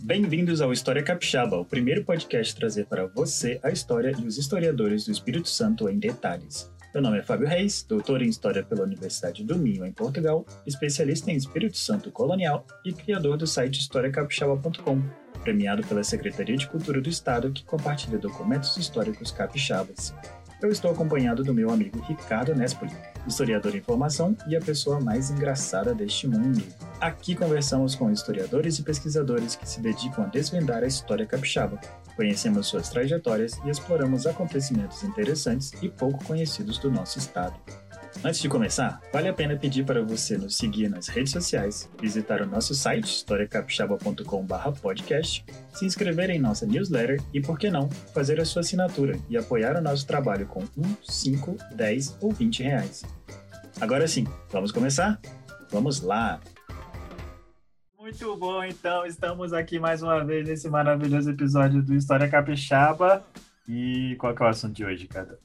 Bem-vindos ao História Capixaba, o primeiro podcast trazer para você a história e os historiadores do Espírito Santo em detalhes. Meu nome é Fábio Reis, doutor em História pela Universidade do Minho, em Portugal, especialista em Espírito Santo colonial e criador do site historiacapixaba.com, premiado pela Secretaria de Cultura do Estado, que compartilha documentos históricos capixabas. Eu estou acompanhado do meu amigo Ricardo Nespoli, historiador em formação e a pessoa mais engraçada deste mundo. Aqui conversamos com historiadores e pesquisadores que se dedicam a desvendar a história capixaba. Conhecemos suas trajetórias e exploramos acontecimentos interessantes e pouco conhecidos do nosso estado. Antes de começar, vale a pena pedir para você nos seguir nas redes sociais, visitar o nosso site historiacapixaba.com/podcast, se inscrever em nossa newsletter e, por que não, fazer a sua assinatura e apoiar o nosso trabalho com 1, 5, 10 ou 20 reais. Agora sim, vamos começar? Vamos lá! Muito bom, então estamos aqui mais uma vez nesse maravilhoso episódio do História Capixaba. E qual é o assunto de hoje, cara?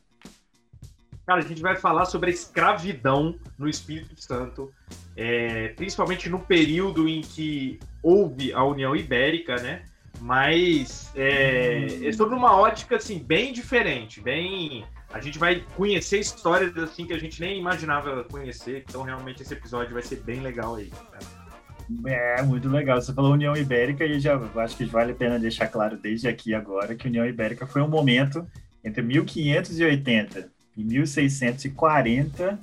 Cara, a gente vai falar sobre a escravidão no Espírito Santo, é, principalmente no período em que houve a União Ibérica, né? Mas é, é sobre uma ótica assim bem diferente, bem a gente vai conhecer histórias assim que a gente nem imaginava conhecer, então realmente esse episódio vai ser bem legal aí. Né? É, muito legal. Você falou União Ibérica e já acho que vale a pena deixar claro desde aqui agora que a União Ibérica foi um momento entre 1580 em 1640,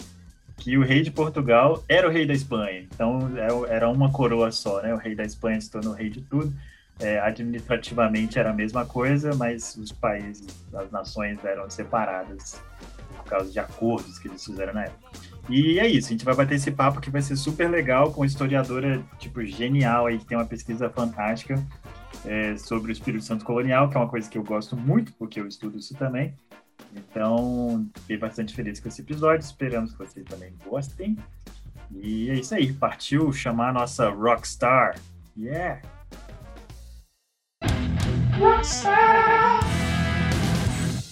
que o rei de Portugal era o rei da Espanha. Então, é era uma coroa só, né? O rei da Espanha se tornou rei de tudo. É, administrativamente era a mesma coisa, mas os países, as nações eram separadas por causa de acordos que eles fizeram na época. E é isso, a gente vai bater esse papo que vai ser super legal com uma historiadora, tipo, genial aí, que tem uma pesquisa fantástica é, sobre o Espírito Santo colonial, que é uma coisa que eu gosto muito, porque eu estudo isso também. Então, fiquei bastante feliz com esse episódio. Esperamos que vocês também gostem. E é isso aí. Partiu chamar a nossa Rockstar. Yeah! Rockstar!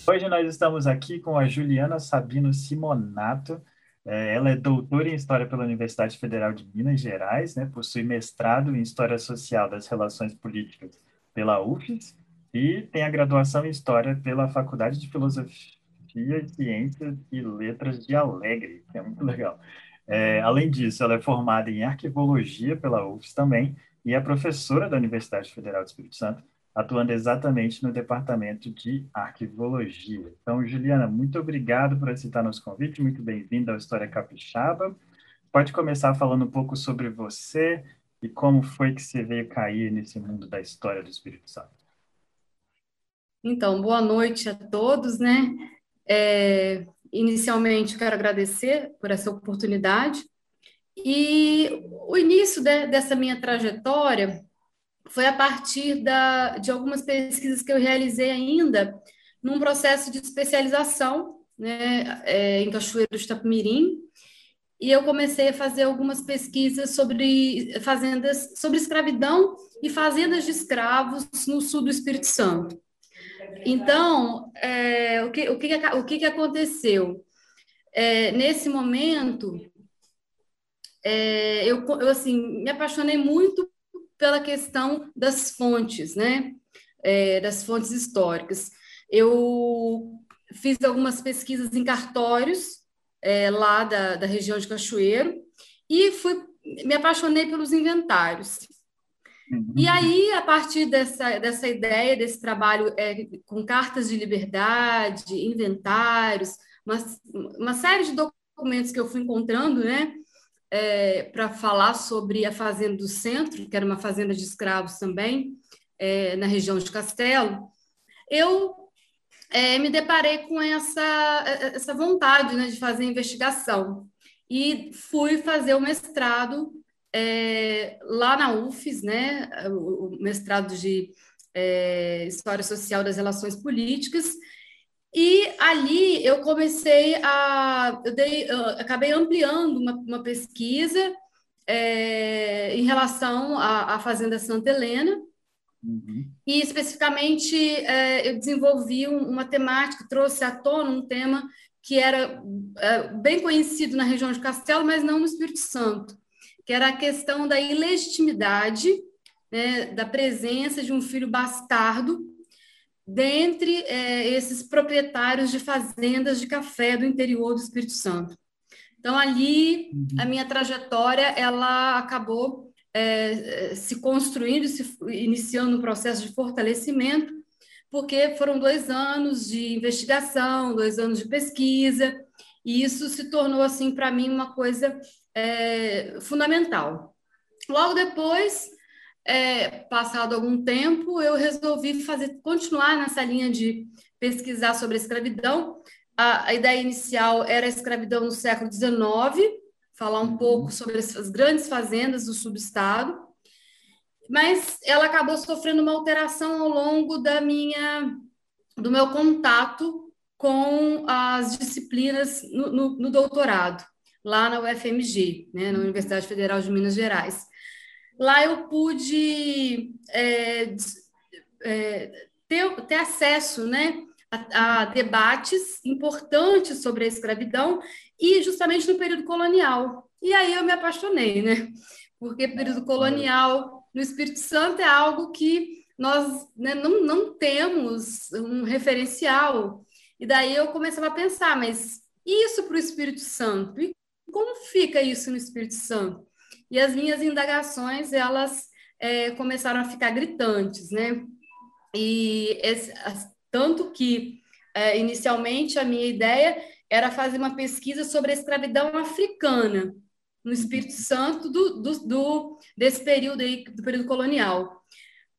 Hoje nós estamos aqui com a Juliana Sabino Simonato. É, ela é doutora em História pela Universidade Federal de Minas Gerais, né? possui mestrado em História Social das Relações Políticas pela UFES e tem a graduação em História pela Faculdade de Filosofia, Ciências e Letras de Alegre, que é muito legal. É, além disso, ela é formada em Arquivologia pela UFS também e é professora da Universidade Federal do Espírito Santo, atuando exatamente no Departamento de Arquivologia. Então, Juliana, muito obrigado por aceitar nosso convite, muito bem-vinda ao História Capixaba. Pode começar falando um pouco sobre você e como foi que você veio cair nesse mundo da história do Espírito Santo. Então, boa noite a todos, né? É, inicialmente, quero agradecer por essa oportunidade. E o início de, dessa minha trajetória foi a partir da, de algumas pesquisas que eu realizei ainda num processo de especialização né, é, em Cachoeiro do Itapemirim, e eu comecei a fazer algumas pesquisas sobre fazendas, sobre escravidão e fazendas de escravos no sul do Espírito Santo. Então, é, o, que, o, que, o que, aconteceu? É, nesse momento, é, eu, eu assim, me apaixonei muito pela questão das fontes, né? É, das fontes históricas. Eu fiz algumas pesquisas em cartórios é, lá da, da região de Cachoeiro e fui, me apaixonei pelos inventários. Uhum. E aí, a partir dessa, dessa ideia, desse trabalho é, com cartas de liberdade, inventários, uma, uma série de documentos que eu fui encontrando, né, é, para falar sobre a Fazenda do Centro, que era uma fazenda de escravos também, é, na região de Castelo, eu é, me deparei com essa, essa vontade né, de fazer investigação. E fui fazer o mestrado é, lá na UFES, né, o, o mestrado de é, História Social das Relações Políticas, e ali eu comecei a. Eu, dei, eu acabei ampliando uma, uma pesquisa é, em relação à, à, Fazenda Santa Helena, uhum. e especificamente é, eu desenvolvi um, uma temática, trouxe à tona um tema que era é, bem conhecido na região de Castelo, mas não no Espírito Santo, que era a questão da ilegitimidade né, da presença de um filho bastardo dentre é, esses proprietários de fazendas de café do interior do Espírito Santo. Então, ali, a minha trajetória, ela acabou é, se construindo, se iniciando um processo de fortalecimento, porque foram dois anos de investigação, dois anos de pesquisa, e isso se tornou, assim, para mim, uma coisa é, fundamental. Logo depois, é, passado algum tempo, eu resolvi fazer, continuar nessa linha de pesquisar sobre a escravidão. A, a ideia inicial era a escravidão no século XIX, falar um pouco sobre as, as grandes fazendas do subestado, mas ela acabou sofrendo uma alteração ao longo da minha, do meu contato com as disciplinas no, no, no doutorado, lá na UFMG, né, na Universidade Federal de Minas Gerais. Lá eu pude é, é, ter, ter acesso né, a, a, debates importantes sobre a escravidão e justamente no período colonial. E aí eu me apaixonei, né? Porque período colonial no Espírito Santo é algo que nós né, não, não temos um referencial. E daí eu começava a pensar, mas isso para o Espírito Santo? E como fica isso no Espírito Santo? e as minhas indagações elas é, começaram a ficar gritantes, né? E esse, tanto que é, inicialmente a minha ideia era fazer uma pesquisa sobre a escravidão africana no Espírito Santo do, do, do desse período aí, do período colonial.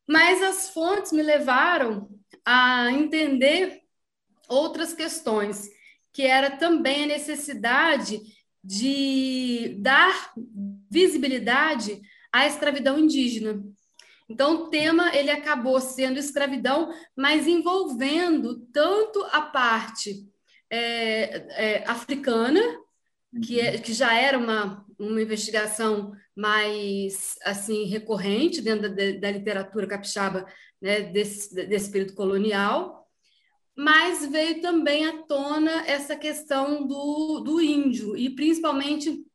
Mas as fontes me levaram a entender outras questões, que era também a necessidade de dar visibilidade à escravidão indígena. Então, o tema ele acabou sendo escravidão, mas envolvendo tanto a parte é, é, africana, que, é, que já era uma, uma investigação mais assim recorrente dentro da, da literatura capixaba né, desse, desse período colonial, mas veio também à tona essa questão do, do índio, e principalmente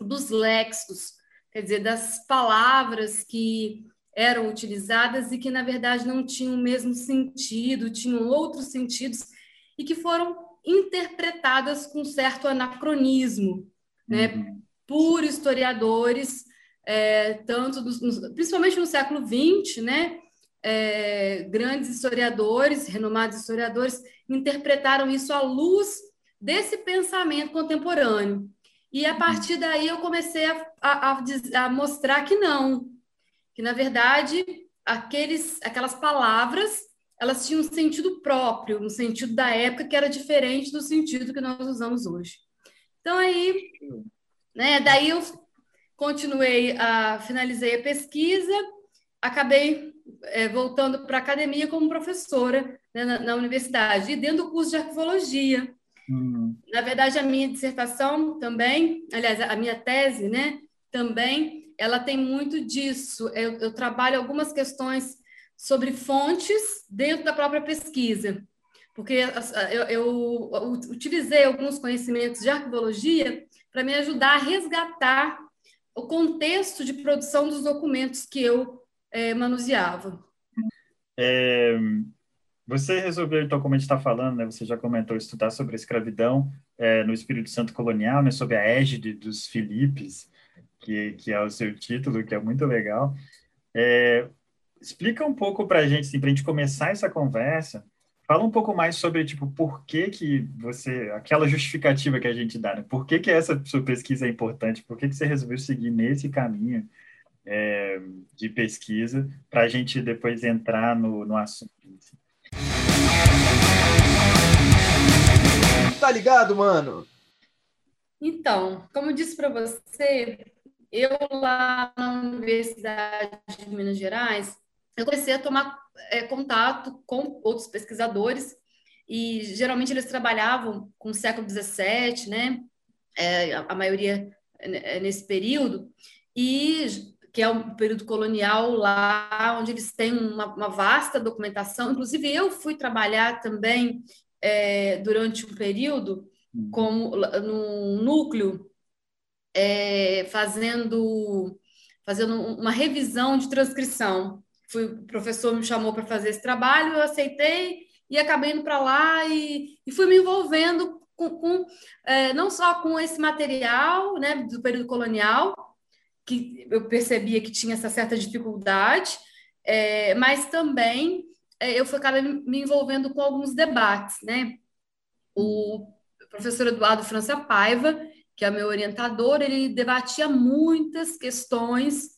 dos léxicos, quer dizer, das palavras que eram utilizadas e que, na verdade, não tinham o mesmo sentido, tinham outros sentidos e que foram interpretadas com certo anacronismo, né, uhum. por historiadores, é, tanto dos, principalmente no século XX, né, é, grandes historiadores, renomados historiadores, interpretaram isso à luz desse pensamento contemporâneo. E a partir daí eu comecei a, a, a mostrar que não, que na verdade aqueles, aquelas palavras elas tinham um sentido próprio, um sentido da época que era diferente do sentido que nós usamos hoje. Então aí, né, daí eu continuei a finalizei a pesquisa, acabei é, voltando para a academia como professora né, na, na, universidade e dentro do curso de arquivologia. Uhum. Na verdade, a minha dissertação também, aliás, a minha tese, né, também, ela tem muito disso. Eu, eu trabalho algumas questões sobre fontes dentro da própria pesquisa, porque eu, eu utilizei alguns conhecimentos de arquivologia para me ajudar a resgatar o contexto de produção dos documentos que eu é, manuseava. É, você resolveu, então, como a gente está falando, né, você já comentou, estudar sobre a escravidão é, no Espírito Santo colonial, né, sob a égide dos Filipes, que, que é o seu título, que é muito legal. É, explica um pouco para a gente, assim, para a gente começar essa conversa, fala um pouco mais sobre, tipo, por que que você, aquela justificativa que a gente dá, né? Por que que essa sua pesquisa é importante? Por que que você resolveu seguir nesse caminho é, de pesquisa para a gente depois entrar no, no assunto? Tá ligado, mano? Então, como eu disse para você, eu lá na Universidade de Minas Gerais, eu comecei a tomar é, contato com outros pesquisadores e geralmente eles trabalhavam com o século XVII, né? É, a, a maioria é, nesse período e que é um período colonial lá, onde eles têm uma, uma vasta documentação. Inclusive, eu fui trabalhar também é, durante um período uhum. como no núcleo, é, fazendo fazendo uma revisão de transcrição. Fui, o professor me chamou para fazer esse trabalho, eu aceitei e acabei indo para lá e, e, fui me envolvendo com, com é, não só com esse material né, do período colonial, que eu percebia que tinha essa certa dificuldade, é, mas também é, eu acabei me envolvendo com alguns debates, né? O professor Eduardo França Paiva, que é meu orientador, ele debatia muitas questões,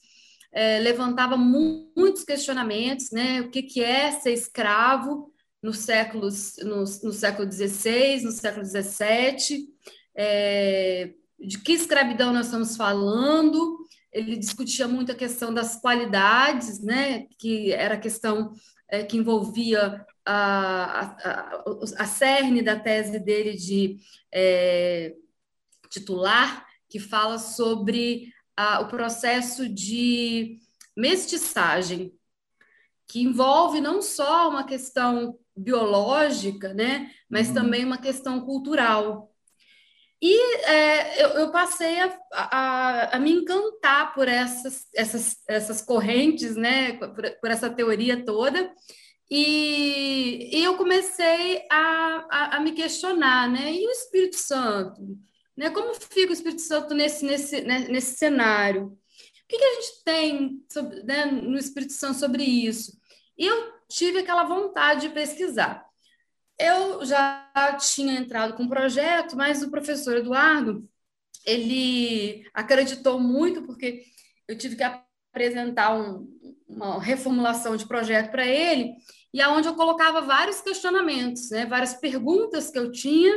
é, levantava mu muitos questionamentos, né? O que, que é ser escravo no século, no, no século XVI, no século XVII, é, de que escravidão nós estamos falando, ele discutia muito a questão das qualidades, né, que era a questão é, que envolvia a, a, a, cerne da tese dele de é, titular, que fala sobre a, o processo de mestiçagem, que envolve não só uma questão biológica, né, mas uhum. também uma questão cultural. E é, eu, eu, passei a, a, a, me encantar por essas, essas, essas correntes, né, por, por essa teoria toda, e, e eu comecei a, a, a, me questionar, né, e o Espírito Santo? Né, como fica o Espírito Santo nesse, nesse, né, nesse cenário? O que, que a gente tem sobre, né, no Espírito Santo sobre isso? E eu tive aquela vontade de pesquisar. Eu já tinha entrado com um projeto, mas o professor Eduardo, ele acreditou muito, porque eu tive que apresentar um, uma reformulação de projeto para ele, e aonde eu colocava vários questionamentos, né, várias perguntas que eu tinha,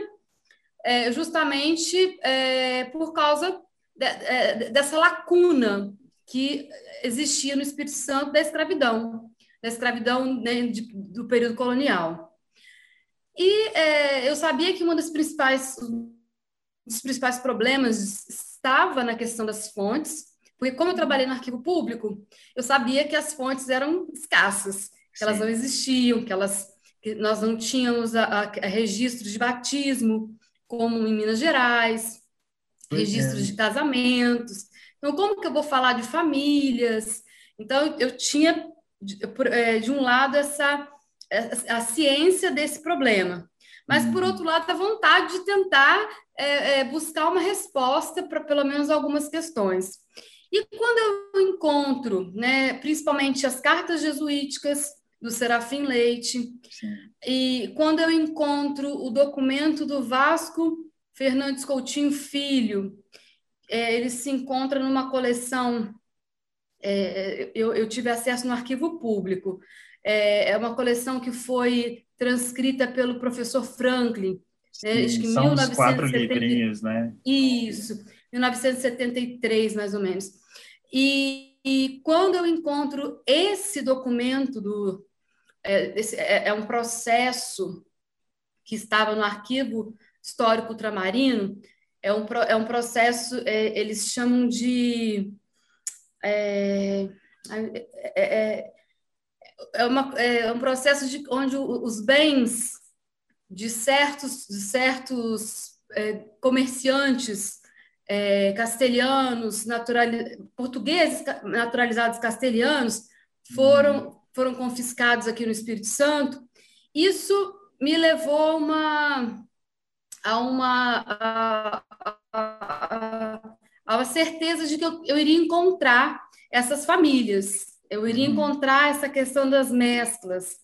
é, justamente é, por causa de, é, dessa lacuna que existia no Espírito Santo da escravidão, da escravidão né, de, do período colonial. E é, eu sabia que um dos principais, dos principais problemas estava na questão das fontes, porque como eu trabalhei no arquivo público, eu sabia que as fontes eram escassas, que Sim. elas não existiam, que elas que nós não tínhamos a, a, a registros de batismo, como em Minas Gerais, pois registros é. de casamentos. Então, como que eu vou falar de famílias? Então, eu tinha, de, é, de um lado, essa a ciência desse problema. Mas, por uhum. outro lado, a vontade de tentar é, é, buscar uma resposta para pelo menos algumas questões. E quando eu encontro, né, principalmente as cartas jesuíticas do Serafim Leite, Sim. e quando eu encontro o documento do Vasco Fernandes Coutinho Filho, é, ele se encontra numa coleção, é, eu, eu tive acesso no arquivo público, é, é uma coleção que foi transcrita pelo professor Franklin. Né? Acho que São 1970... quatro livrinhos, né? Isso, 1973, mais ou menos. E, e quando eu encontro esse documento do é, esse, é, é, um processo que estava no arquivo histórico ultramarino, é um, é um processo, é, eles chamam de é, é, é uma, é um processo de, onde os bens de certos, de certos é, comerciantes é, castelhanos, naturali, portugueses naturalizados castelhanos, foram, foram confiscados aqui no Espírito Santo. Isso me levou a uma, a uma, a, a, a uma certeza de que eu, eu iria encontrar essas famílias eu iria encontrar essa questão das mesclas.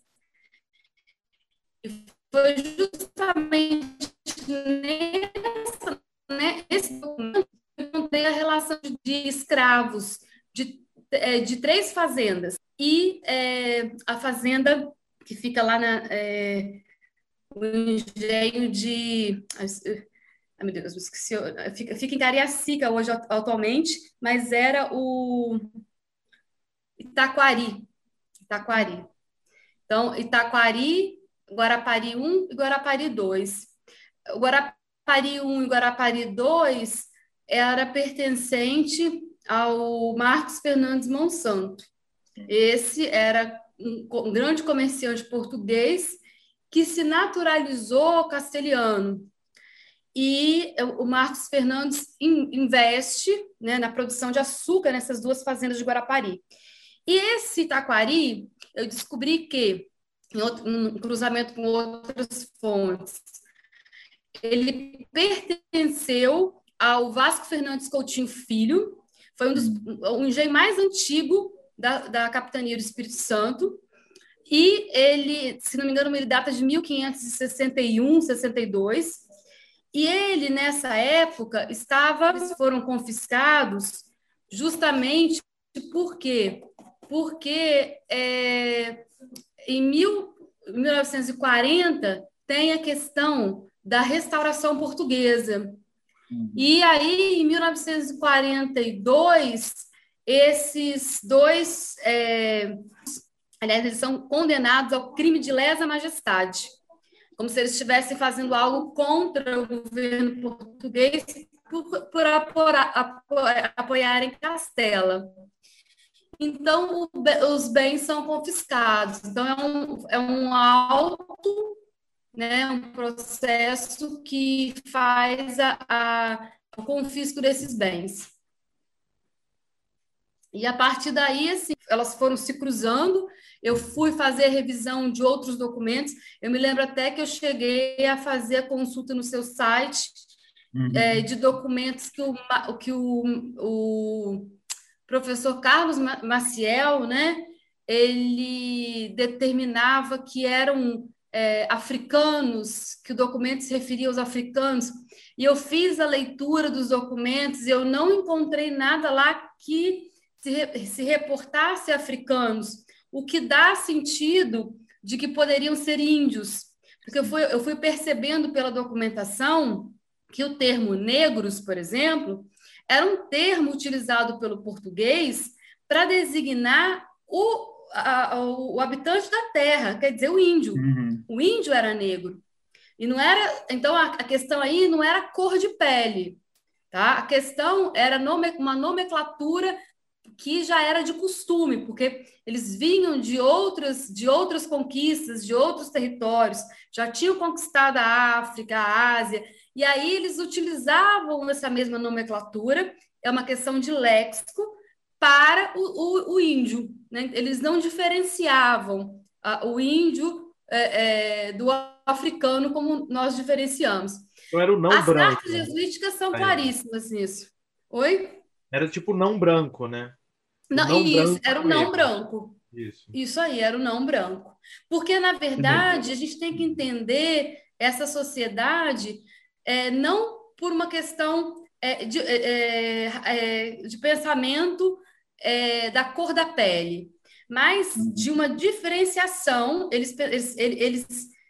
E foi justamente nessa, né, esse documento que eu encontrei a relação de escravos de, é, de três fazendas. E é, a fazenda que fica lá na. É, o engenho de. Ai, meu Deus, esqueci. Fica, fica em Cariacica hoje atualmente, mas era o Itaquari. Itaquari. Então, Itaquari, Guarapari 1 e Guarapari 2. O Guarapari 1 e Guarapari 2 era pertencente ao Marcos Fernandes Monsanto. Esse era um, grande comerciante português que se naturalizou castelhano. e o Marcos Fernandes investe né, na produção de açúcar nessas duas fazendas de Guarapari. E esse taquari, eu descobri que, em outro, cruzamento com outras fontes, ele pertenceu ao Vasco Fernandes Coutinho Filho, foi um dos um engenho mais antigo da, da capitania do Espírito Santo, e ele, se não me engano, ele data de 1561, 62, e ele, nessa época, estava, foram confiscados justamente por quê? Porque é, em mil, 1940 tem a questão da restauração portuguesa. Uhum. E aí, em 1942, esses dois, é, aliás, eles são condenados ao crime de lesa majestade como se eles estivessem fazendo algo contra o governo português por, por apoiar, apoiarem Castela. Então, o, os bens são confiscados. Então, é um, é um alto, né, um processo que faz a, a, o confisco desses bens. E a partir daí, assim, elas foram se cruzando eu fui fazer revisão de outros documentos. Eu me lembro até que eu cheguei a fazer a consulta no seu site uhum. é, de documentos que o, que o, o professor Carlos Maciel, né, ele determinava que eram é, africanos, que o documento se referia aos africanos, e eu fiz a leitura dos documentos e eu não encontrei nada lá que se, se reportasse a africanos o que dá sentido de que poderiam ser índios. Porque eu fui, eu fui percebendo pela documentação que o termo negros, por exemplo, era um termo utilizado pelo português para designar o, a, o, habitante da terra, quer dizer, o índio. Uhum. O índio era negro. E não era. Então, a, a questão aí não era cor de pele. Tá? A questão era nome, uma nomenclatura que já era de costume, porque eles vinham de outras, de outras conquistas, de outros territórios, já tinham conquistado a África, a Ásia, e aí eles utilizavam essa mesma nomenclatura, é uma questão de léxico, para o, o, o índio. Né? Eles não diferenciavam a, o índio é, é, do africano como nós diferenciamos. Então era o não As branco. As cartas né? jesuíticas são claríssimas nisso. Oi? Era tipo não branco, né? Não, não isso, era o não branco. Isso. isso aí, era o não branco. Porque, na verdade, a gente tem que entender essa sociedade é, não por uma questão é, de, é, é, é de pensamento é, da cor da pele, mas uhum. de uma diferenciação. Eles, eles, eles,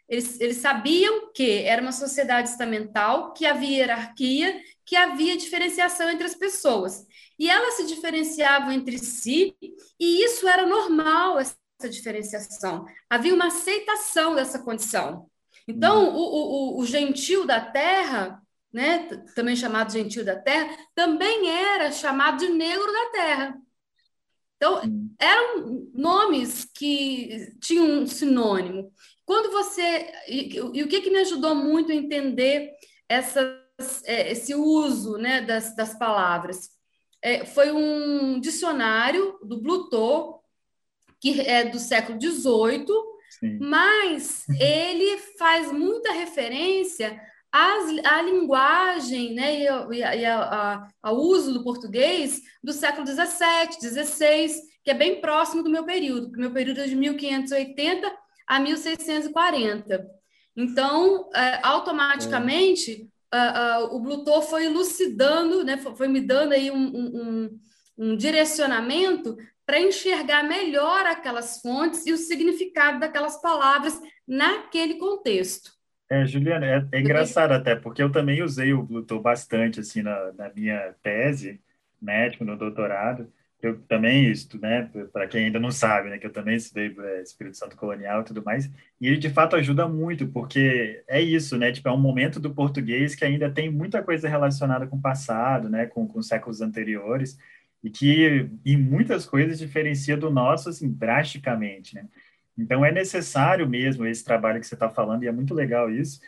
eles, eles sabiam que era uma sociedade estamental, que havia hierarquia, que havia diferenciação entre as pessoas. E elas se diferenciavam entre si, e isso era normal, essa diferenciação. Havia uma aceitação dessa condição. Então, uhum. o, o, o gentil da terra, né, também chamado gentil da terra, também era chamado de negro da terra. Então, eram nomes que tinham um sinônimo. Quando você. E, e o que, que me ajudou muito a entender essas, é, esse uso né, das, das palavras? é, foi um dicionário do Blutot, que é do século XVIII, mas ele faz muita referência às, à linguagem né, e, a, e ao uso do português do século XVII, XVI, que é bem próximo do meu período, porque meu período é de 1580 a 1640. Então, é, automaticamente, uh, o Blutor foi elucidando, né, foi, foi me dando aí um, um, um direcionamento para enxergar melhor aquelas fontes e o significado daquelas palavras naquele contexto. É, Juliana, é, é engraçado até, porque eu também usei o Bluetooth bastante, assim, na, na minha tese, médico, no doutorado, eu também estudo, né, para quem ainda não sabe, né, que eu também estudei é, Espírito Santo Colonial e tudo mais, e ele de fato ajuda muito, porque é isso, né, tipo, é um momento do português que ainda tem muita coisa relacionada com o passado, né, com, com séculos anteriores, e que em muitas coisas diferencia do nosso, assim, drasticamente, né. Então é necessário mesmo esse trabalho que você está falando, e é muito legal isso,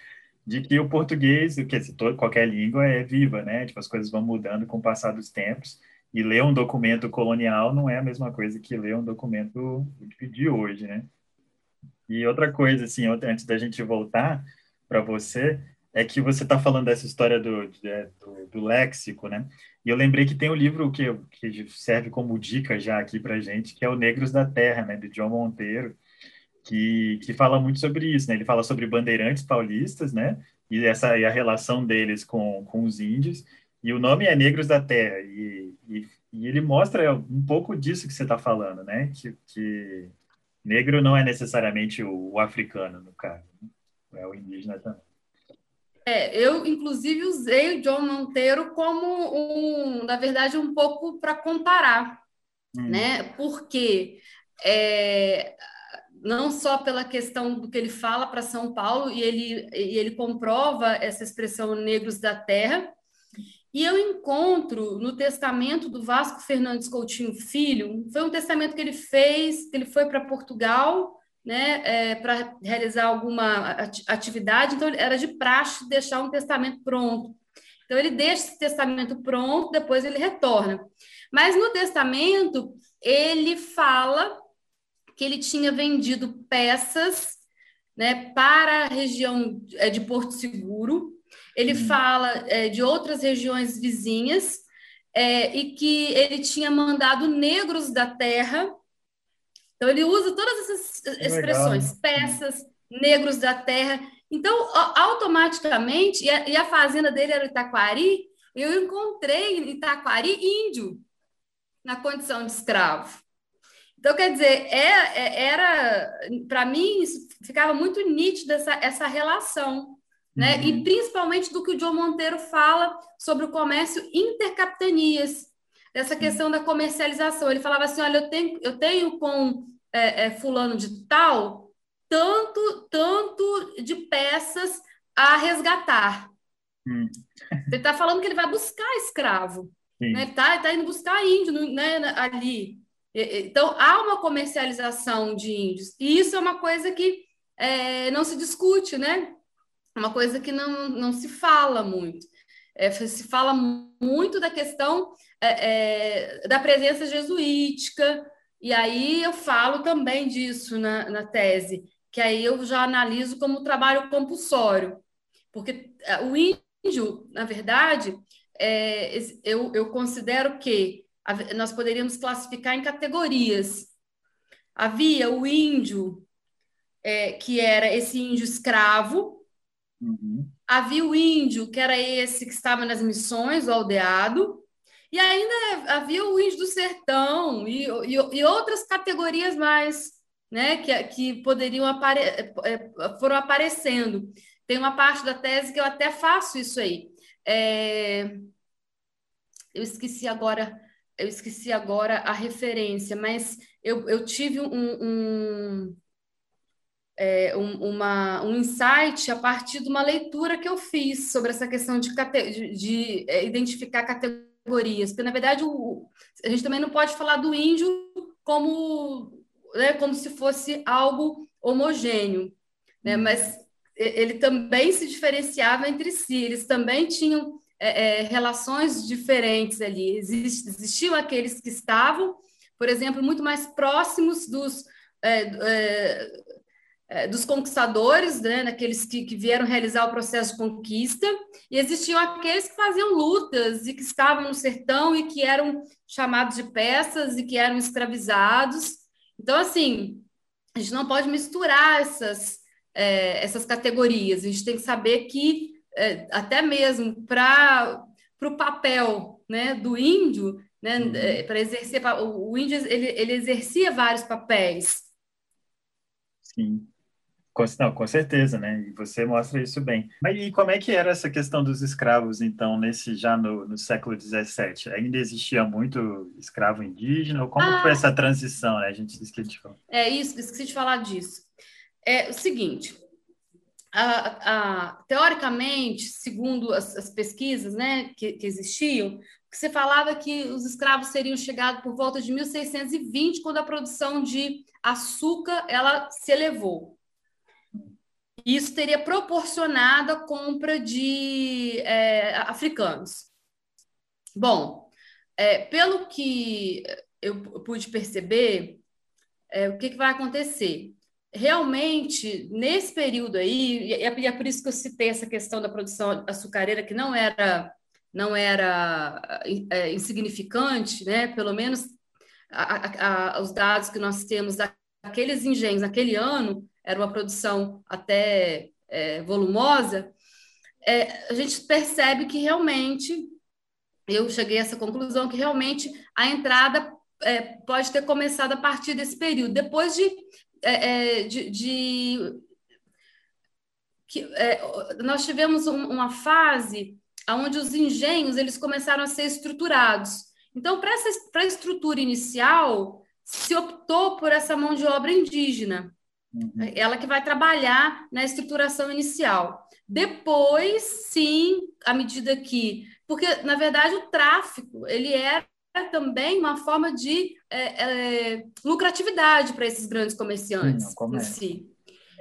de que o português, qualquer língua é viva, né? Tipo, as coisas vão mudando com o passar dos tempos. E ler um documento colonial não é a mesma coisa que ler um documento de hoje, né? E outra coisa, assim, antes da gente voltar para você, é que você está falando dessa história do, do, do, léxico, né? E eu lembrei que tem um livro que, que serve como dica já aqui para gente, que é o Negros da Terra, né, de John Monteiro, que, que fala muito sobre isso, né? Ele fala sobre bandeirantes paulistas, né? E essa e a relação deles com, com os índios. E o nome é Negros da Terra. E, e, e ele mostra um pouco disso que você está falando, né? Que, que negro não é necessariamente o, o africano, no caso. Né? É o indígena também. É, eu, inclusive, usei o John Monteiro como um, na verdade, um pouco para comparar, hum. né? Porque é, não só pela questão do que ele fala para São Paulo, e ele, e ele comprova essa expressão negros da terra, e eu encontro no testamento do Vasco Fernandes Coutinho Filho, foi um testamento que ele fez, que ele foi para Portugal, né, é, para realizar alguma atividade, então era de praxe deixar um testamento pronto. Então ele deixa esse testamento pronto, depois ele retorna. Mas no testamento ele fala que ele tinha vendido peças né, para a região é, de Porto Seguro. Ele uhum. fala é, de outras regiões vizinhas é, e que ele tinha mandado negros da terra então, ele usa todas essas expressões, Legal. peças, negros da terra. Então, automaticamente, e a, e a, fazenda dele era Itaquari, eu encontrei em Itaquari índio na condição de escravo. Então, quer dizer, é, é, era, para mim, ficava muito nítida essa, essa relação, né? Uhum. E principalmente do que o João Monteiro fala sobre o comércio intercapitanias dessa questão da comercialização. Ele falava assim: olha, eu tenho, eu tenho com é, é, fulano de tal tanto, tanto de peças a resgatar. Hum. Ele está falando que ele vai buscar escravo. Né? Ele está tá indo buscar índio né, ali. Então, há uma comercialização de índios. E isso é uma coisa que é, não se discute, né? Uma coisa que não, não se fala muito. É, se fala muito da questão é, é, da presença jesuítica, e aí eu falo também disso na, na tese, que aí eu já analiso como trabalho compulsório, porque é, o índio, na verdade, é, eu, eu considero que nós poderíamos classificar em categorias. Havia o índio, é, que era esse índio escravo, uhum. Havia o índio, que era esse que estava nas missões, o aldeado, e ainda havia o índio do sertão e, e, e outras categorias mais, né, que, que poderiam apare é, é, foram aparecendo. Tem uma parte da tese que eu até faço isso aí. É... Eu esqueci agora, eu esqueci agora a referência, mas eu, eu tive um, um, é, um, uma, um insight a partir de uma leitura que eu fiz sobre essa questão de, de, de é, identificar categorias. Porque na verdade o, a gente também não pode falar do índio como, né, como se fosse algo homogêneo, né, uhum. mas ele também se diferenciava entre si, eles também tinham é, é, relações diferentes ali, Exist, existiam aqueles que estavam, por exemplo, muito mais próximos dos é, dos conquistadores, né, daqueles que, que vieram realizar o processo de conquista, e existiam aqueles que faziam lutas e que estavam no sertão e que eram chamados de peças e que eram escravizados. Então, assim, a gente não pode misturar essas, é, essas categorias, a gente tem que saber que, é, até mesmo para o papel né, do índio, né, uhum. É, para exercer, o, o índio ele, ele exercia vários papéis. Sim. Com, não, com certeza, né? E você mostra isso bem. Mas e como é que era essa questão dos escravos, então, nesse já no, no século XVII? Ainda existia muito escravo indígena? Ou como ah, foi essa transição, né? A gente esqueceu É isso, esqueci de falar disso. É o seguinte, a, a, teoricamente, segundo as, as pesquisas né, que, que existiam, você falava que os escravos seriam chegados por volta de 1620, quando a produção de açúcar ela se elevou. Isso teria proporcionado a compra de é, africanos. Bom, é, pelo que eu pude perceber, é, o que, que vai acontecer? Realmente, nesse período aí, e é, é por isso que eu citei essa questão da produção açucareira, que não era, não era é, insignificante, né? pelo menos a, a, a, os dados que nós temos daqueles engenhos naquele ano, era uma produção até é, volumosa, é, a gente percebe que realmente, eu cheguei a essa conclusão, que realmente a entrada é, pode ter começado a partir desse período, depois de, é, é, de, de que, é, nós tivemos um, uma fase onde os engenhos eles começaram a ser estruturados. Então, para a estrutura inicial, se optou por essa mão de obra indígena. Uhum. Ela que vai trabalhar na estruturação inicial. Depois, sim, à medida que. Porque, na verdade, o tráfico ele era também uma forma de é, é, lucratividade para esses grandes comerciantes sim, em si.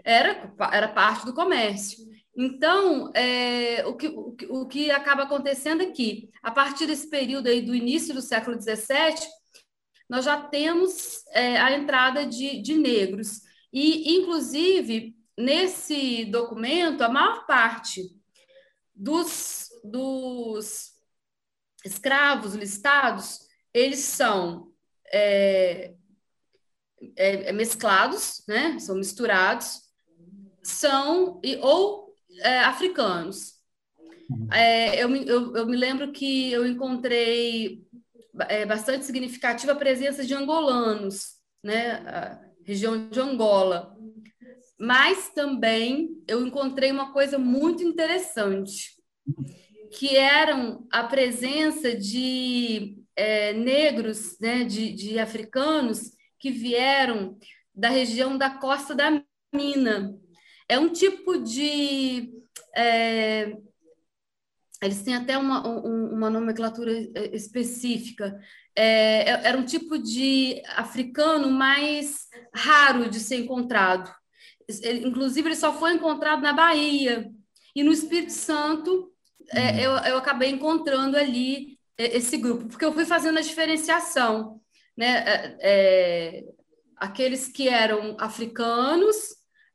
Era, era parte do comércio. Então, é, o, que, o, que, o que acaba acontecendo aqui, é a partir desse período aí do início do século XVII, nós já temos é, a entrada de, de negros. E, inclusive, nesse documento, a maior parte dos, dos escravos listados, eles são é, é, é mesclados, né? são misturados, são ou é, africanos. É, eu, eu, eu, me lembro que eu encontrei é, bastante significativa a presença de angolanos, né? Região de Angola. Mas também eu encontrei uma coisa muito interessante, que eram a presença de é, negros, né, de, de africanos que vieram da região da Costa da Mina. É um tipo de. É, eles têm até uma, uma nomenclatura é, específica, é, era um tipo de africano mais raro de ser encontrado. Ele, inclusive, ele só foi encontrado na Bahia. E no Espírito Santo, é, uhum. eu, eu acabei encontrando ali é, esse grupo, porque eu fui fazendo a diferenciação. Né? É, é aqueles que eram africanos,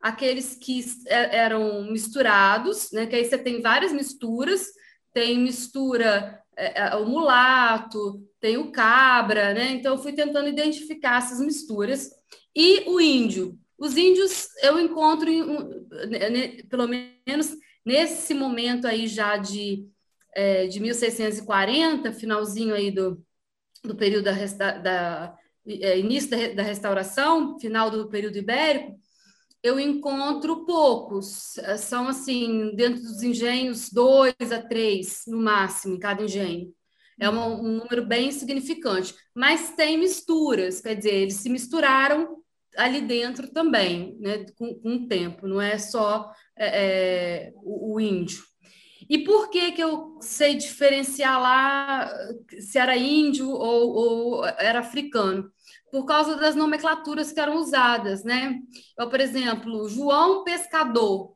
aqueles que eram misturados, né? que aí você tem várias misturas, tem mistura é, é, o mulato, tem o cabra, né? Então, eu fui tentando identificar essas misturas. E o índio. Os índios eu encontro, em, pelo menos nesse momento aí já de, é, de 1640, finalzinho aí do, do período da, da é, início da, da restauração, final do período ibérico, eu encontro poucos. São, assim, dentro dos engenhos, dois a três, no máximo, em cada engenho. É uma, um número bem significante. Mas tem misturas, quer dizer, eles se misturaram ali dentro também, né, com, com o tempo, não é só é, é, o, o índio. E por que, que eu sei diferenciar lá se era índio ou, ou era africano? por causa das nomenclaturas que eram usadas, né? Eu, por exemplo, João Pescador.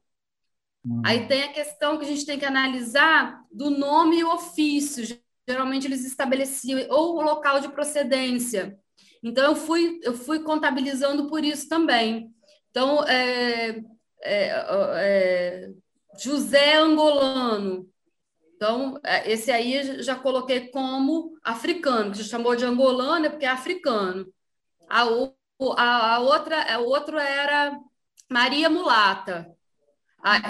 Uhum. Aí tem a questão que a gente tem que analisar do nome e ofício. Geralmente eles estabeleciam ou o local de procedência. Então eu fui eu fui contabilizando por isso também. Então é, é, é, José Angolano. Então, é, esse aí já coloquei como africano, que já chamou de angolano, é porque é africano. A, a, a outra, o outro era Maria Mulata.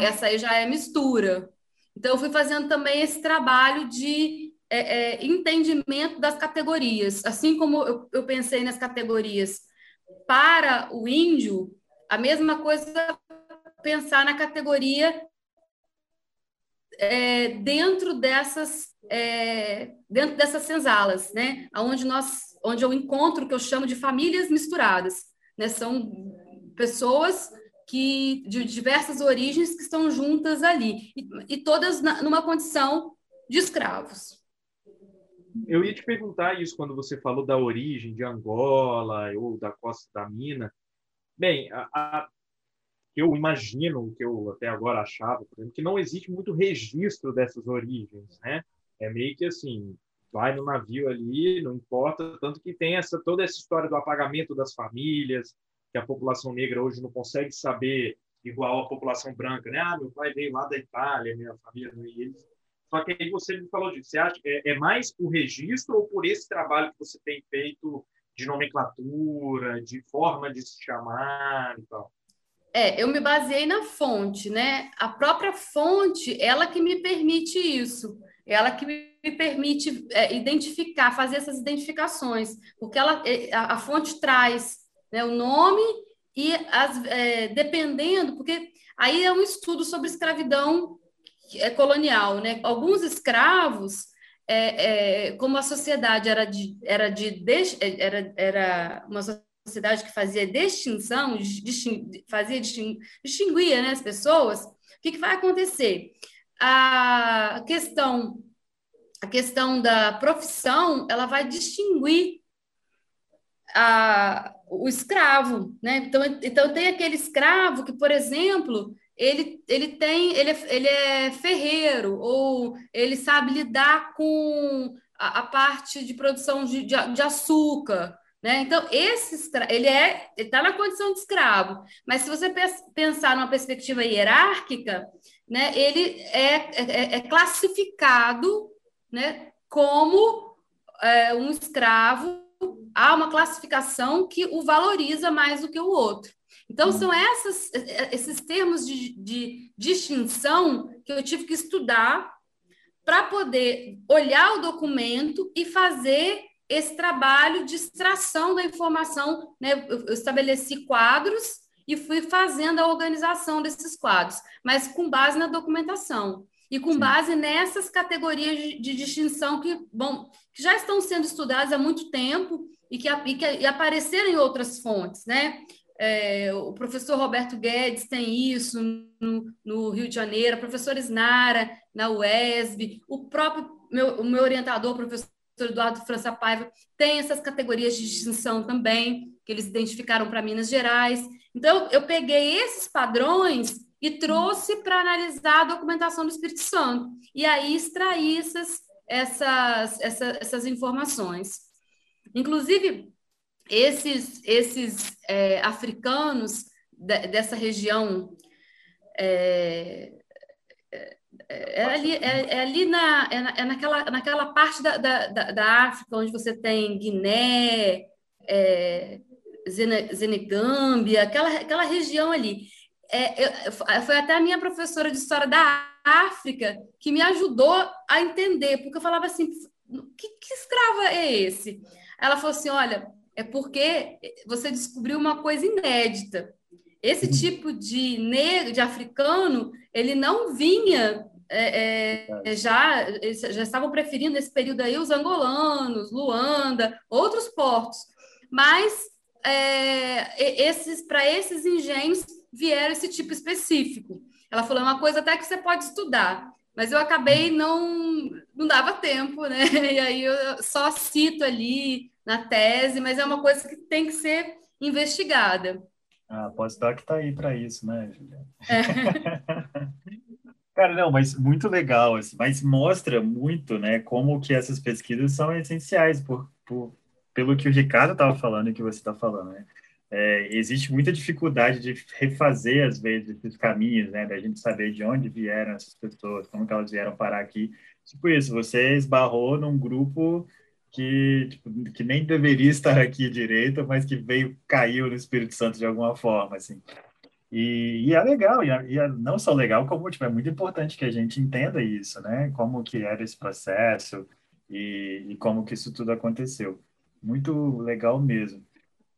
Essa aí já é mistura. Então, eu fui fazendo também esse trabalho de é, é, entendimento das categorias. Assim como eu, eu, pensei nas categorias para o índio, a mesma coisa pensar na categoria é, dentro dessas é, dentro dessas senzalas, né? Onde nós onde eu encontro o que eu chamo de famílias misturadas. Né? São pessoas que de diversas origens que estão juntas ali, e, e todas na, numa condição de escravos. Eu ia te perguntar isso quando você falou da origem de Angola ou da costa da Mina. Bem, a, a, eu imagino, que eu até agora achava, por exemplo, que não existe muito registro dessas origens, né? É meio que assim, vai no navio ali, não importa, tanto que tem essa toda essa história do apagamento das famílias, que a população negra hoje não consegue saber igual a população branca, né? Ah, meu pai veio lá da Itália, minha família e eles. Só que aí você me falou disso. Você acha é, é mais por registro ou por esse trabalho que você tem feito de nomenclatura, de forma de se chamar e tal? É, eu me baseei na fonte, né? A própria fonte, ela que me permite isso, ela que me permite é, identificar, fazer essas identificações, porque ela, é, a, a fonte traz né, o nome e as, é, dependendo, porque aí é um estudo sobre escravidão é, colonial, né? Alguns escravos, é, é, como a sociedade era de, era de era, era uma sociedade que fazia distinção, disting, fazia disting, distinguia né, as pessoas, o que, que vai acontecer? A questão, a questão da profissão, ela vai distinguir a, o escravo, né? Então, então tem aquele escravo que, por exemplo, ele, ele tem, ele é, ele é ferreiro, ou ele sabe lidar com a, a parte de produção de, de, de açúcar, né? Então, esse ele é está na condição de escravo, mas se você pensar numa perspectiva hierárquica, né, ele é, é, é classificado né, como é, um escravo, há uma classificação que o valoriza mais do que o outro. Então, são essas, esses termos de, de distinção que eu tive que estudar para poder olhar o documento e fazer esse trabalho de extração da informação, né? Eu estabeleci quadros e fui fazendo a organização desses quadros, mas com base na documentação e com Sim. base nessas categorias de, de, distinção que, bom, que já estão sendo estudadas há muito tempo e que, e que e apareceram em outras fontes, né? É, o professor Roberto Guedes tem isso no, no, Rio de Janeiro, a professora Snara na UESB, o próprio meu, o meu orientador, o professor Eduardo França Paiva, tem essas categorias de distinção também, que eles identificaram para Minas Gerais. Então, eu peguei esses padrões e trouxe para analisar a documentação do Espírito Santo, e aí extraí essas, essas, essas, essas informações. Inclusive, esses, esses é, africanos de, dessa região é, é, é ali, é, é ali na, é, na, é naquela, naquela parte da, da, da, África onde você tem Guiné, é, Zenegâmbia, aquela, aquela região ali. É, eu, foi até a minha professora de História da África que me ajudou a entender, porque eu falava assim, que, que escravo é esse? Ela falou assim, olha, é porque você descobriu uma coisa inédita. Esse uhum. tipo de negro, de africano, ele não vinha é, é, já, já estavam preferindo nesse período aí os angolanos, Luanda, outros portos. Mas é, esses para esses engenhos vieram esse tipo específico. Ela falou é uma coisa até que você pode estudar, mas eu acabei não não dava tempo, né? E aí eu só cito ali na tese, mas é uma coisa que tem que ser investigada. Ah, pós-doc está aí para isso, né, Juliana? É. Cara, não, mas muito legal, assim, mas mostra muito, né, como que essas pesquisas são essenciais, por, por pelo que o Ricardo estava falando e que você está falando, né? É, existe muita dificuldade de refazer, às vezes, esses caminhos, né, da gente saber de onde vieram essas pessoas, como que elas vieram parar aqui. Tipo isso, você esbarrou num grupo que, tipo, que nem deveria estar aqui direito, mas que veio, caiu no Espírito Santo de alguma forma, assim. E, e é legal, e é, e é, não só legal, como tipo, é muito importante que a gente entenda isso, né? Como que era esse processo e, e como que isso tudo aconteceu. Muito legal mesmo.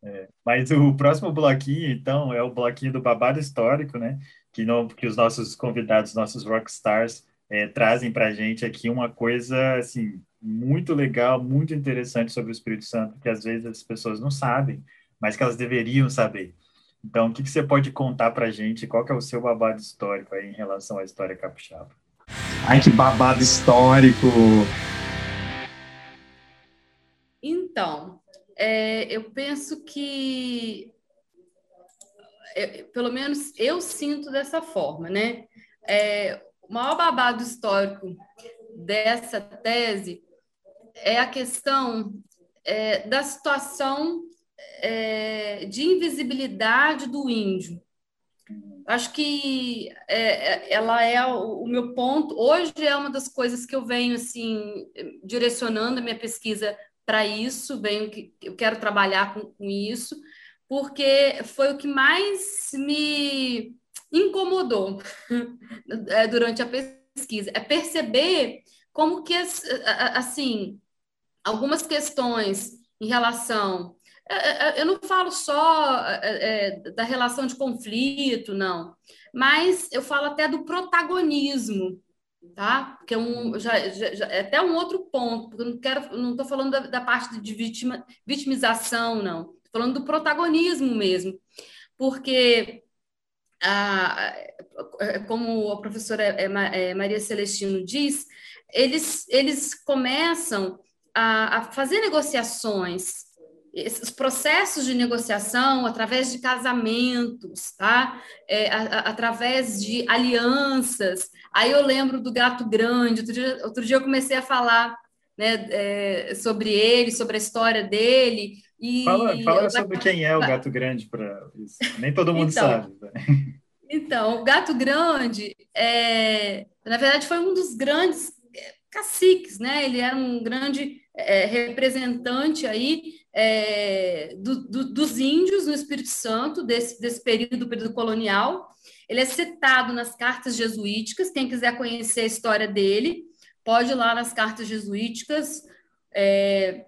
É, mas o próximo bloquinho, então, é o bloquinho do babado histórico, né? Que, no, que os nossos convidados, nossos rockstars, é, trazem para a gente aqui uma coisa, assim, muito legal, muito interessante sobre o Espírito Santo, que às vezes as pessoas não sabem, mas que elas deveriam saber. Então, o que, que você pode contar para a gente? Qual que é o seu babado histórico aí em relação à história capixaba? Ai, que babado histórico! Então, é, eu penso que é, pelo menos eu sinto dessa forma, né? É, o maior babado histórico dessa tese é a questão é, da situação é, de invisibilidade do índio. Acho que é, ela é o, o, meu ponto. Hoje é uma das coisas que eu venho assim direcionando a minha pesquisa para isso. Venho que eu quero trabalhar com, com isso, porque foi o que mais me incomodou é, durante a pesquisa. É perceber como que assim algumas questões em relação é, é, eu não falo só da relação de conflito, não, mas eu falo até do protagonismo, tá? Que é, um, já, já, até um outro ponto, porque eu não quero, não estou falando da, da, parte de vitima, vitimização, não, estou falando do protagonismo mesmo, porque a, como a professora Maria Celestino diz, eles, eles começam a, a fazer negociações esses processos de negociação através de casamentos, tá? É, a, a, através de alianças. Aí eu lembro do Gato Grande. Outro dia, outro dia eu comecei a falar né, é, sobre ele, sobre a história dele. E fala, fala sobre quem é o Gato Grande para Nem todo mundo então, sabe. Né? Então, o Gato Grande, é, na verdade, foi um dos grandes caciques, né? Ele era um grande é, representante aí é, do, do, dos índios no Espírito Santo, desse, desse período, período colonial. Ele é citado nas cartas jesuíticas. Quem quiser conhecer a história dele, pode ir lá nas cartas jesuíticas. É,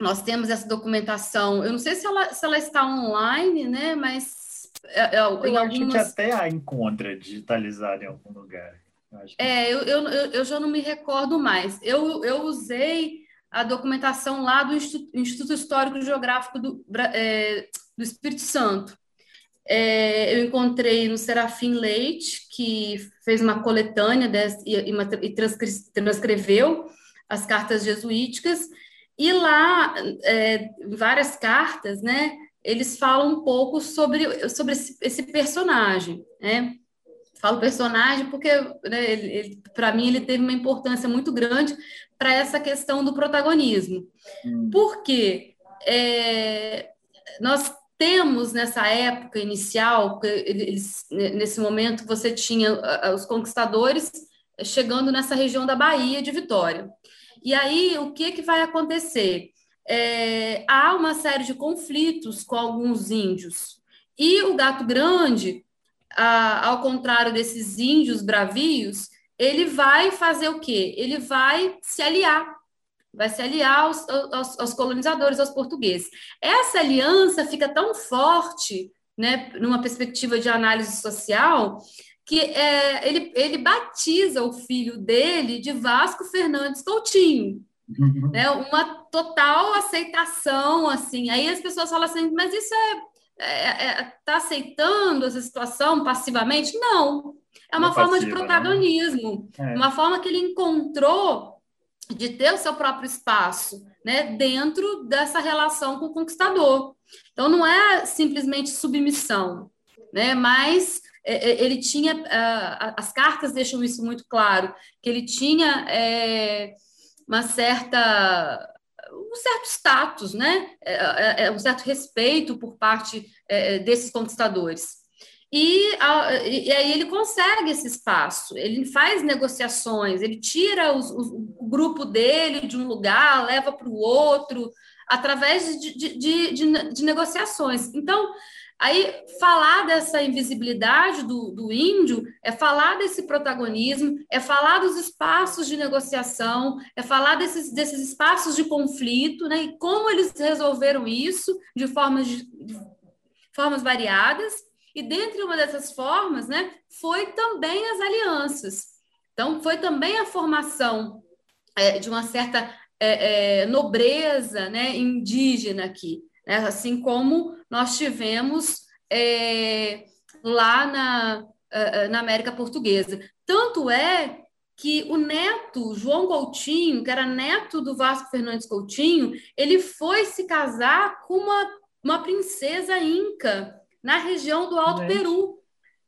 nós temos essa documentação. Eu não sei se ela, se ela está online, né? Mas é, é, eu acho algumas... que até a encontra digitalizada em algum lugar. Eu é, eu, eu, eu, já não me recordo mais. Eu, eu usei a documentação lá do Instituto Histórico Geográfico do, é, do Espírito Santo. É, eu encontrei no Serafim Leite, que fez uma coletânea desse, e, uma, e transcreveu as cartas jesuíticas, e lá, é, várias cartas, né, eles falam um pouco sobre, sobre esse, esse personagem, né? Falo personagem porque, né, para mim, ele teve uma importância muito grande para essa questão do protagonismo. Hum. Porque é, nós temos nessa época inicial, eles, nesse momento você tinha os conquistadores chegando nessa região da Bahia de Vitória. E aí o que, que vai acontecer? É, há uma série de conflitos com alguns índios. E o gato grande, a, ao contrário desses índios bravios, ele vai fazer o quê? Ele vai se aliar, vai se aliar aos, aos, aos colonizadores, aos portugueses. Essa aliança fica tão forte, né, numa perspectiva de análise social, que é, ele, ele batiza o filho dele de Vasco Fernandes Coutinho. Uhum. Né, uma total aceitação, assim. Aí as pessoas falam assim, mas isso é está é, é, tá aceitando essa situação passivamente? Não. É uma, forma passiva, de né? protagonismo, né? é. uma forma que ele encontrou de ter o seu próprio espaço, né, dentro dessa relação com o conquistador. Então não é simplesmente submissão, né, mas é, é, ele tinha as cartas deixam isso muito claro, que ele tinha é, uma certa um certo status, né? É, é, é, um certo respeito por parte é, desses conquistadores. E, e, aí ele consegue esse espaço, ele faz negociações, ele tira os, os, o grupo dele de um lugar, leva para o outro, através de, de, de, de negociações. Então, Aí, falar dessa invisibilidade do, do índio é falar desse protagonismo, é falar dos espaços de negociação, é falar desses, desses espaços de conflito, né? E como eles resolveram isso de formas, de, de formas variadas. E dentre uma dessas formas, né, foi também as alianças. Então, foi também a formação é, de uma certa é, é, nobreza né, indígena aqui né? assim como nós tivemos é, lá na, é, é, na América Portuguesa. Tanto é que o neto, João Coutinho, que era neto do Vasco Fernandes Coutinho, ele foi se casar com uma, uma princesa inca na região do Alto Peru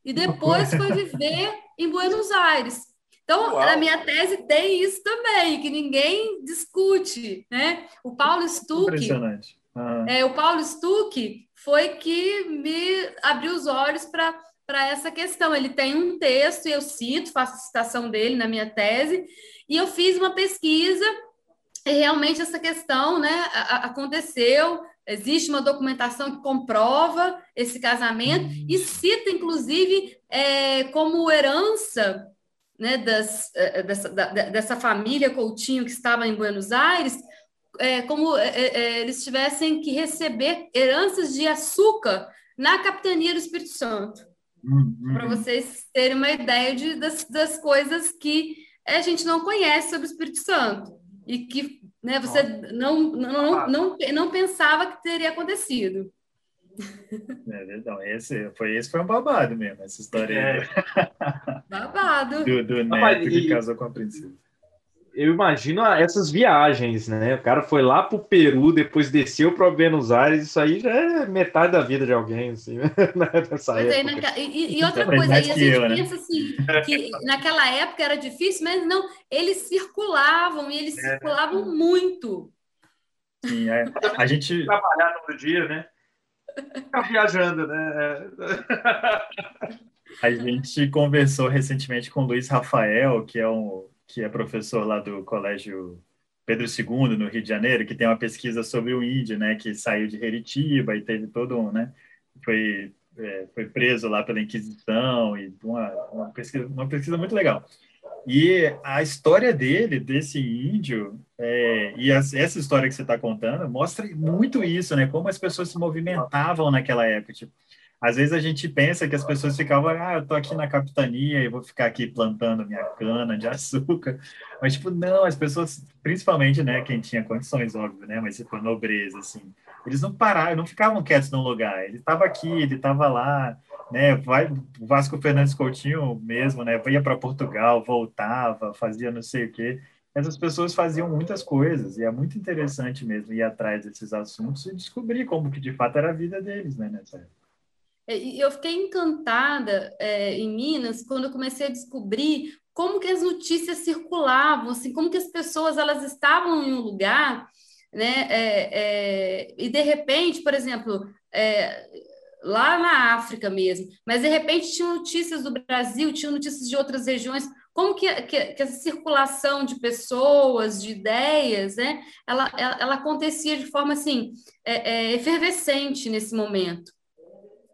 e depois foi viver em Buenos Aires. Então, Uau. na minha tese tem isso também, que ninguém discute, né? O Paulo Stuck... Impressionante. Ah. É, o Paulo Stuck foi que me abriu os olhos para para essa questão. Ele tem um texto, eu cito, faço citação dele na minha tese, e eu fiz uma pesquisa, e realmente essa questão né, aconteceu. Existe uma documentação que comprova esse casamento e cita, inclusive, é, como herança né, das, é, dessa, da, dessa família Coutinho que estava em Buenos Aires, é, como é, é eles tivessem que receber heranças de açúcar na capitania do Espírito Santo. Uhum. Para vocês terem uma ideia de, das, das coisas que a gente não conhece sobre o Espírito Santo e que né, você não, não, não, não pensava que teria acontecido. É verdade. Esse foi, esse foi um babado mesmo, essa história é. aí. Babado. Do, do neto que casou com a princesa eu imagino essas viagens, né? O cara foi lá pro Peru, depois desceu para Buenos Aires, isso aí já é metade da vida de alguém, assim, né? Nessa aí, naquela, e, e, outra coisa, aí a gente eu, né? pensa né? assim, que naquela época era difícil, mas não, eles circulavam, e eles é. circulavam muito. Sim, é. a gente... Trabalhar todo dia, né? Ficar viajando, né? A gente conversou recentemente com o Luiz Rafael, que é um que é professor lá do Colégio Pedro II, no Rio de Janeiro, que tem uma pesquisa sobre o índio, né, que saiu de Heritiba e teve todo um, né, foi, é, foi preso lá pela Inquisição e uma, uma, pesquisa, uma pesquisa muito legal. E a história dele, desse índio, é, e as, essa história que você está contando, mostra muito isso, né? Como as pessoas se movimentavam naquela época. Tipo, às vezes a gente pensa que as pessoas ficavam, ah, eu tô aqui na capitania e vou ficar aqui plantando minha cana de açúcar. Mas, tipo, não, as pessoas, principalmente, né, quem tinha condições, óbvio, né, mas, tipo, nobreza, assim, eles não pararam, não ficavam quietos num lugar. Ele estava aqui, ele estava lá, né, vai, o Vasco Fernandes Coutinho mesmo, né, ia para Portugal, voltava, fazia não sei o quê. Essas pessoas faziam muitas coisas e é muito interessante mesmo ir atrás desses assuntos e descobrir como que de fato era a vida deles, né, nessa época. É, eu fiquei encantada é, em Minas quando eu comecei a descobrir como que as notícias circulavam, assim, como que as pessoas elas estavam em um lugar, né? É, é, e de repente, por exemplo, é, lá na África mesmo, mas de repente tinham notícias do Brasil, tinham notícias de outras regiões. Como que, que, que essa circulação de pessoas, de ideias, né? Ela, ela, ela acontecia de forma assim é, efervescente nesse momento.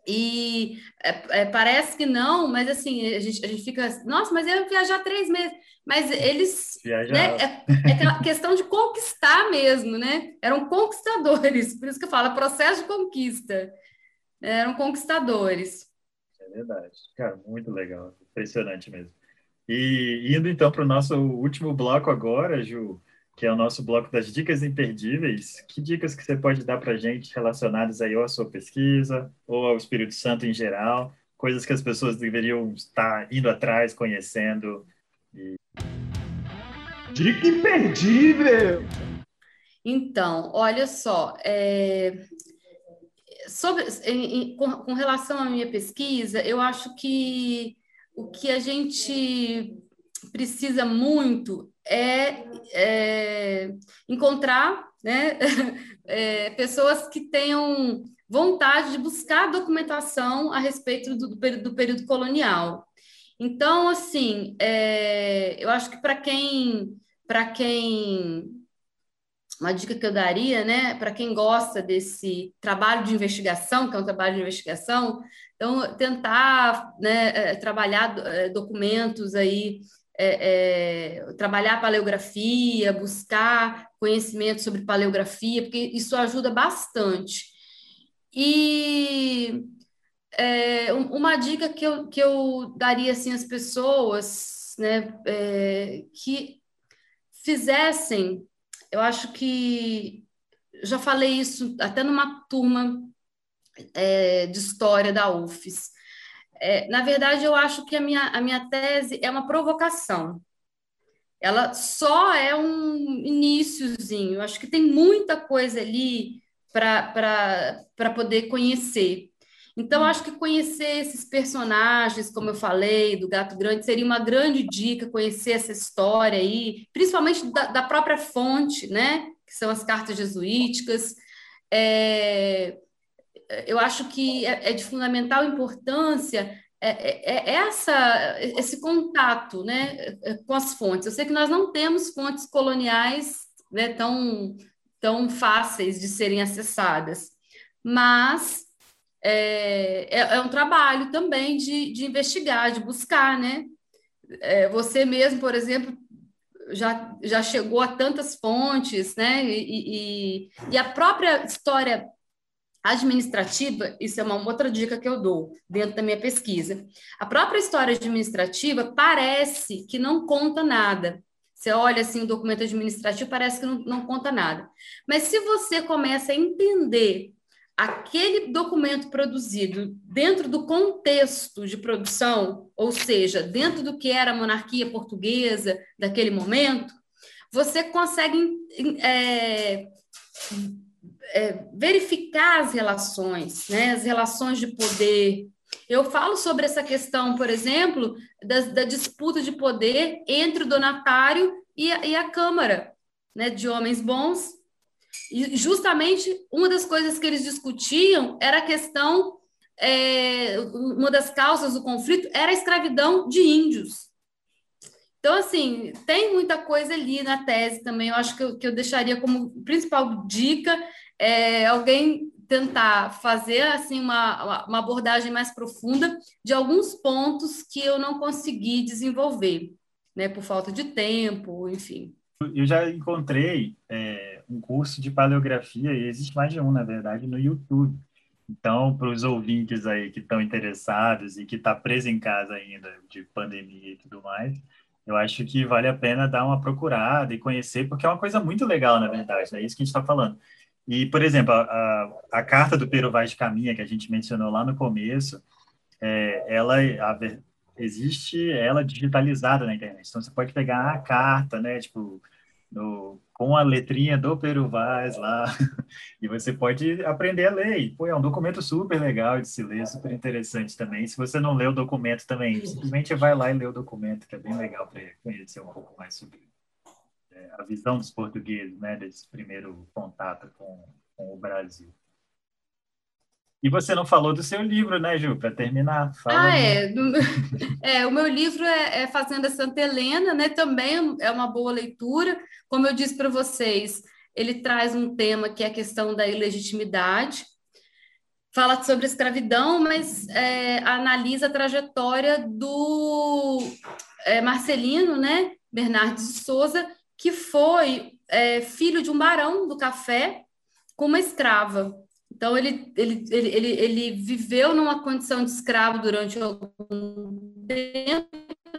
E é, é, parece que não, mas assim, a gente, a gente fica, nossa, mas eu ia viajar três meses. Mas eles. Né, é, é aquela questão de conquistar mesmo, né? Eram conquistadores, por isso que eu falo, processo de conquista. Eram conquistadores. É verdade. Cara, muito legal. Impressionante mesmo. E indo então para o nosso último bloco agora, Ju, que é o nosso bloco das dicas imperdíveis. Que dicas que você pode dar para a gente relacionadas aí ou à sua pesquisa ou ao Espírito Santo em geral? Coisas que as pessoas deveriam estar indo atrás, conhecendo. E... Dica imperdível! Então, olha só, é... Sobre, em, em, com, com relação à minha pesquisa, eu acho que o que a gente precisa muito é, é encontrar né, é, pessoas que tenham vontade de buscar documentação a respeito do, do, período, do período colonial. Então, assim, é, eu acho que para quem, para quem, uma dica que eu daria, né, para quem gosta desse trabalho de investigação, que é um trabalho de investigação, então tentar né, é, trabalhar é, documentos aí é, é, trabalhar paleografia, buscar conhecimento sobre paleografia, porque isso ajuda bastante. E é, uma dica que eu, que eu daria assim, às pessoas né, é, que fizessem, eu acho que já falei isso até numa turma é, de história da UFES é, na verdade, eu acho que a minha, a minha tese é uma provocação. Ela só é um iníciozinho. Eu acho que tem muita coisa ali para poder conhecer. Então, acho que conhecer esses personagens, como eu falei, do Gato Grande, seria uma grande dica conhecer essa história aí, principalmente da, da própria fonte, né? Que são as cartas jesuíticas. É, eu acho que é, é de fundamental importância é, é, é, essa, esse contato né, com as fontes. Eu sei que nós não temos fontes coloniais né, tão, tão fáceis de serem acessadas, mas é, é, é um trabalho também de, de investigar, de buscar, né? É, você mesmo, por exemplo, já, já chegou a tantas fontes, né? E, e, e, a própria história administrativa, isso é uma outra dica que eu dou dentro da minha pesquisa. A própria história administrativa parece que não conta nada. Você olha assim o documento administrativo, parece que não, não conta nada. Mas se você começa a entender aquele documento produzido dentro do contexto de produção, ou seja, dentro do que era a monarquia portuguesa daquele momento, você consegue é, é, verificar as relações, né, as relações de poder. Eu falo sobre essa questão, por exemplo, da, da disputa de poder entre o donatário e a, e a Câmara, né, de homens bons e justamente uma das coisas que eles discutiam era a questão, é, uma das causas do conflito era a escravidão de índios. Então, assim, tem muita coisa ali na tese também. Eu acho que eu, que eu deixaria como principal dica é, alguém tentar fazer assim uma, uma abordagem mais profunda de alguns pontos que eu não consegui desenvolver, né, por falta de tempo, enfim. Eu já encontrei é, um curso de paleografia, e existe mais de um, na verdade, no YouTube. Então, para os ouvintes aí que estão interessados e que estão tá preso em casa ainda, de pandemia e tudo mais, eu acho que vale a pena dar uma procurada e conhecer, porque é uma coisa muito legal, na verdade, é isso que a gente está falando. E, por exemplo, a, a, a, carta do Pero Vaz de Caminha, que a gente mencionou lá no começo, é, ela a, existe ela digitalizada na internet. Então, você pode pegar a carta, né, tipo, no, com a letrinha do Peru Vaz lá, e você pode aprender a ler. E, pô, é um documento super legal de se ler, super interessante também. Se você não lê o documento também, simplesmente vai lá e lê o documento, que é bem legal para conhecer um pouco mais sobre é, a visão dos portugueses, né, desse primeiro contato com, com o Brasil. E você não falou do seu livro, né, Ju? Para terminar. Fala ah, é. é. O meu livro é, é Fazenda Santa Helena, né? Também é uma boa leitura. Como eu disse para vocês, ele traz um tema que é a questão da ilegitimidade. Fala sobre escravidão, mas é, analisa a trajetória do é, Marcelino, né? Bernardes de Souza, que foi é, filho de um barão do café com uma escrava. Então, ele, ele, ele, ele, ele viveu numa condição de escravo durante algum tempo,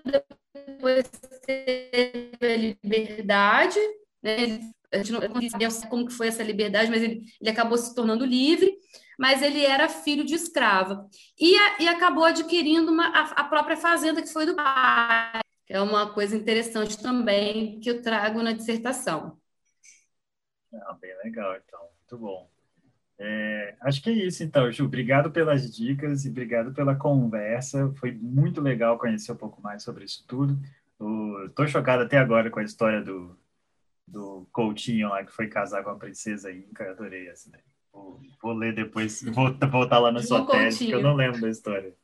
depois teve a liberdade, né? a gente não sabia como que foi essa liberdade, mas ele, ele acabou se tornando livre, mas ele era filho de escrava. E, a, e acabou adquirindo uma, a, a própria fazenda que foi do pai. É uma coisa interessante também que eu trago na dissertação. Ah, bem legal, então. Muito bom. É, acho que é isso, então, Ju. Obrigado pelas dicas e obrigado pela conversa. Foi muito legal conhecer um pouco mais sobre isso tudo. Estou chocado até agora com a história do, do Coutinho lá que foi casar com a princesa Inca. Adorei essa. Vou, vou ler depois, vou voltar lá na sua tese, que eu não lembro da história.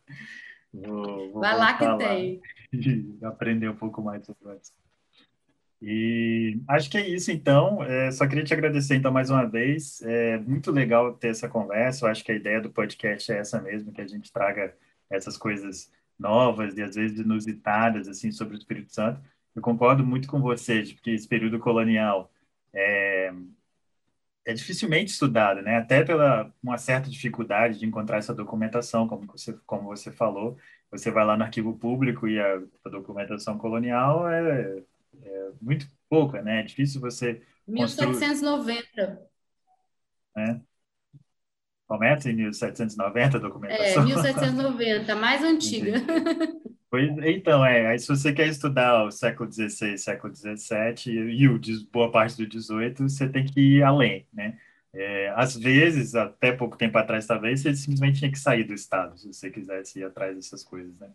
Vou, vou Vai lá que lá tem. E aprender um pouco mais sobre. E acho que é isso, então. É, só queria te agradecer, então, mais uma vez. É muito legal ter essa conversa. Eu acho que a ideia do podcast é essa mesmo, que a gente traga essas coisas novas e às vezes inusitadas, assim, sobre o Espírito Santo. Eu concordo muito com você, porque esse período colonial é, é dificilmente estudado, né? Até pela uma certa dificuldade de encontrar essa documentação, como você, como você falou. Você vai lá no arquivo público e a, a documentação colonial é é muito pouca, né? É difícil você. 1790. Né? Começa em 1790 a documentação? É, 1790, mais antiga. Pois, então, é, aí se você quer estudar o século XVI, século XVII e o, boa parte do XVIII, você tem que ir além, né? É, às vezes, até pouco tempo atrás, talvez, você simplesmente tinha que sair do Estado, se você quisesse ir atrás dessas coisas, né?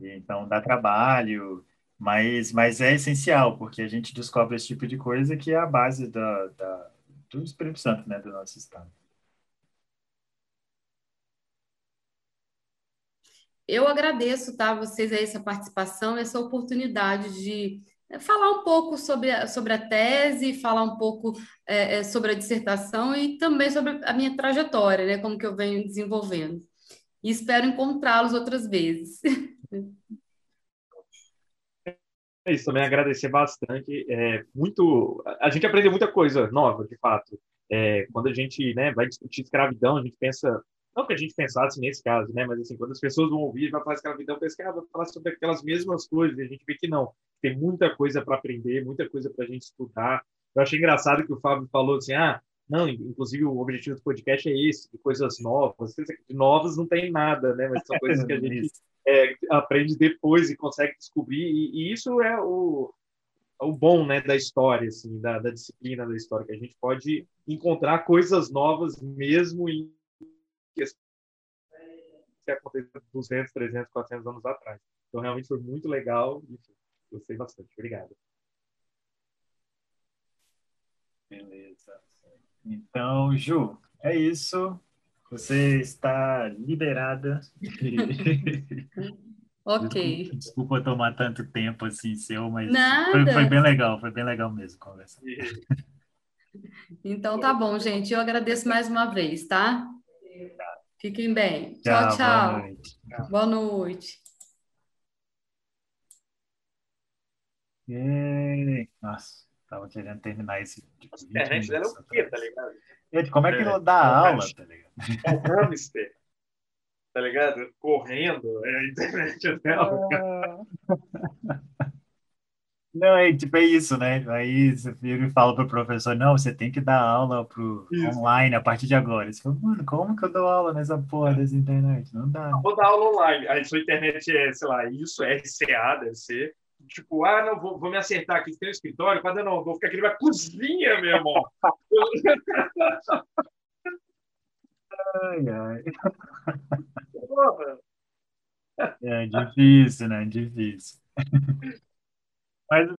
E, então, dá trabalho, mas, mas é essencial, porque a gente descobre esse tipo de coisa que é a base da, da do Espírito Santo, né, do nosso Estado. Eu agradeço, tá, vocês aí, essa participação, essa oportunidade de é, falar um pouco sobre a, sobre a tese, falar um pouco é, sobre a dissertação e também sobre a minha trajetória, né, como que eu venho desenvolvendo. E espero encontrá-los outras vezes. É isso, também agradecer bastante. É, muito, a gente aprendeu muita coisa nova, de fato. É, quando a gente né, vai discutir escravidão, a gente pensa não que a gente pensasse nesse caso, né? Mas assim, quando as pessoas vão ouvir, vai falar escravidão, ah, vai falar sobre aquelas mesmas coisas. E a gente vê que não. Tem muita coisa para aprender, muita coisa para a gente estudar. Eu achei engraçado que o Fábio falou assim, ah, não, inclusive o objetivo do podcast é esse, de coisas novas. De novas não tem nada, né? Mas são coisas que a gente é, aprende depois e consegue descobrir. E, e isso é o, o bom né, da história, assim, da, da, disciplina da história, que a gente pode encontrar coisas novas mesmo em que aconteceu 200, 300, 400 anos atrás. Então, realmente foi muito legal e gostei bastante. Obrigado. Beleza. Então, Ju, é isso. Você está liberada. ok. Desculpa, desculpa, tomar tanto tempo assim seu, mas foi, foi, bem legal, foi bem legal mesmo conversar. Então tá bom, gente. Eu agradeço mais uma vez, tá? Fiquem bem. Tchau, tchau. tchau. Boa noite. Boa noite. Nossa, tava querendo terminar esse. Tipo, a internet dela é o quê, tá ligado? Gente, como é que é, não dá aula, tá ligado? É o hamster, tá ligado? Correndo, é a internet dela. Não, é tipo, é isso, né? Aí você vira e fala pro professor, não, você tem que dar aula pro online a partir de agora. Você fala, mano, como que eu dou aula nessa porra dessa internet? Não dá. Não, vou dar aula online. Aí sua internet é, sei lá, isso, é RCA, deve ser. Tipo, ah, não, vou, vou me acertar aqui, tem um escritório, quando eu não, vou ficar aqui na cozinha, meu irmão. ai, ai. Porra. É difícil, né? Difícil. Mas